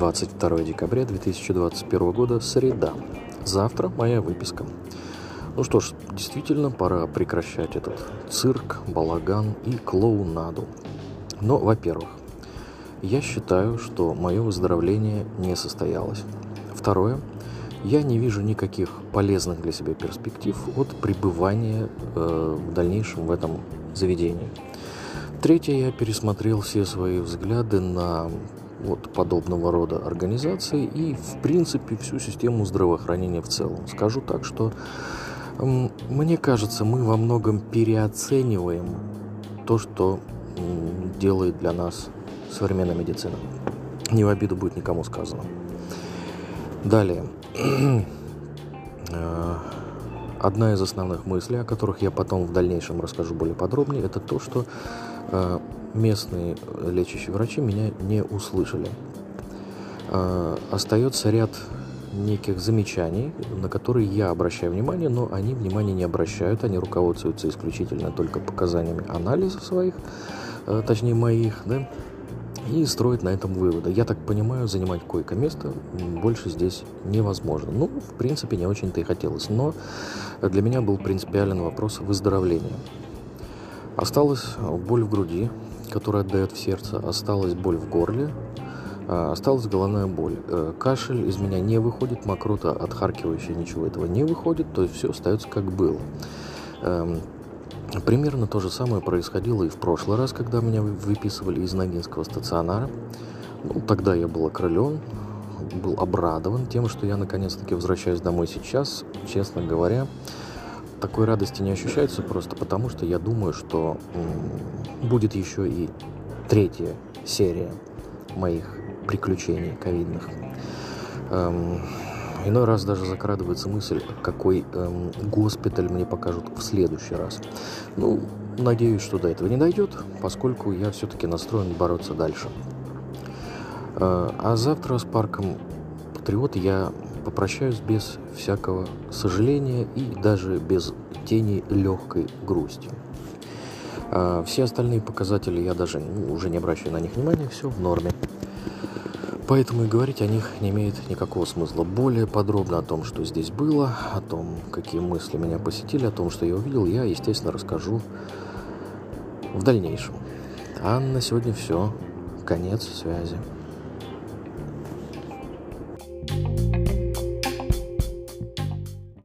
22 декабря 2021 года, среда. Завтра моя выписка. Ну что ж, действительно, пора прекращать этот цирк, балаган и клоунаду. Но, во-первых, я считаю, что мое выздоровление не состоялось. Второе, я не вижу никаких полезных для себя перспектив от пребывания э, в дальнейшем в этом заведении. Третье, я пересмотрел все свои взгляды на вот подобного рода организации и, в принципе, всю систему здравоохранения в целом. Скажу так, что мне кажется, мы во многом переоцениваем то, что делает для нас современная медицина. Не в обиду будет никому сказано. Далее. Э, одна из основных мыслей, о которых я потом в дальнейшем расскажу более подробнее, это то, что э, местные лечащие врачи меня не услышали. Э, остается ряд неких замечаний, на которые я обращаю внимание, но они внимания не обращают, они руководствуются исключительно только показаниями анализа своих, точнее моих, да, и строить на этом выводы. Я так понимаю, занимать койко-место больше здесь невозможно. Ну, в принципе, не очень-то и хотелось. Но для меня был принципиален вопрос выздоровления. Осталась боль в груди, которая отдает в сердце, осталась боль в горле, а, осталась головная боль. Э, кашель из меня не выходит, мокрота отхаркивающая, ничего этого не выходит, то есть все остается как было. Примерно то же самое происходило и в прошлый раз, когда меня выписывали из Ногинского стационара. Ну, тогда я был окрылен, был обрадован тем, что я наконец-таки возвращаюсь домой сейчас. Честно говоря, такой радости не ощущается просто потому, что я думаю, что будет еще и третья серия моих приключений ковидных. Эм, Иной раз даже закрадывается мысль, какой эм, госпиталь мне покажут в следующий раз. Ну, надеюсь, что до этого не дойдет, поскольку я все-таки настроен бороться дальше. Э, а завтра с парком Патриот я попрощаюсь без всякого сожаления и даже без тени легкой грусти. Э, все остальные показатели я даже ну, уже не обращаю на них внимания, все в норме. Поэтому и говорить о них не имеет никакого смысла. Более подробно о том, что здесь было, о том, какие мысли меня посетили, о том, что я увидел, я, естественно, расскажу в дальнейшем. А на сегодня все. Конец связи.